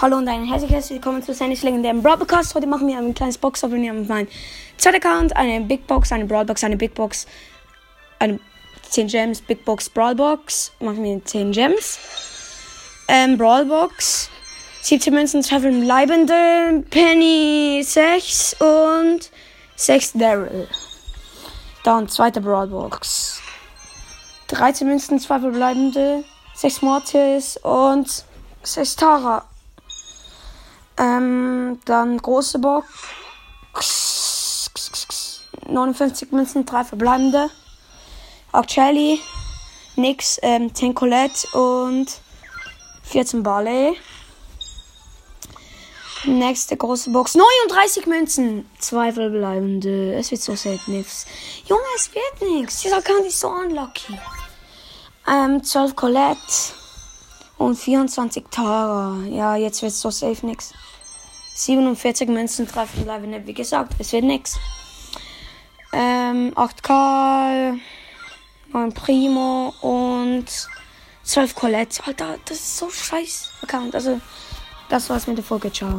Hallo und ein herzliches Willkommen zu Sandys legendären Broadcast. Heute machen wir ein kleines Box-Opening auf meinem zweiten Account. Eine Big Box, eine Broadbox, eine Big Box, eine 10 Gems, Big Box, Brawlbox. Machen wir 10 Gems. Ähm, Brawlbox. 17 Münzen, 2 verbleibende, Penny 6 und 6 Daryl. Dann zweite Brawlbox. 13 Münzen, 2 verbleibende, 6 Mortis und 6 Tara. Ähm, dann große Box. 59 Münzen, 3 verbleibende. Ochelli, nix, ähm, 10 Colette und 14 Barley. Nächste große Box. 39 Münzen. Zwei verbleibende. Es wird so selten nichts. Junge, es wird nichts. Dieser Account ist so unlucky. Ähm, 12 Colette. Und 24 Tara. Ja, jetzt wird so safe nix. 47 Münzen, 3 verbleibende. Wie gesagt, es wird nix. Ähm, 8 Karl. 9 Primo. Und 12 Colette. Alter, das ist so scheiß Account. Also, das war's mit der Folge. Ciao.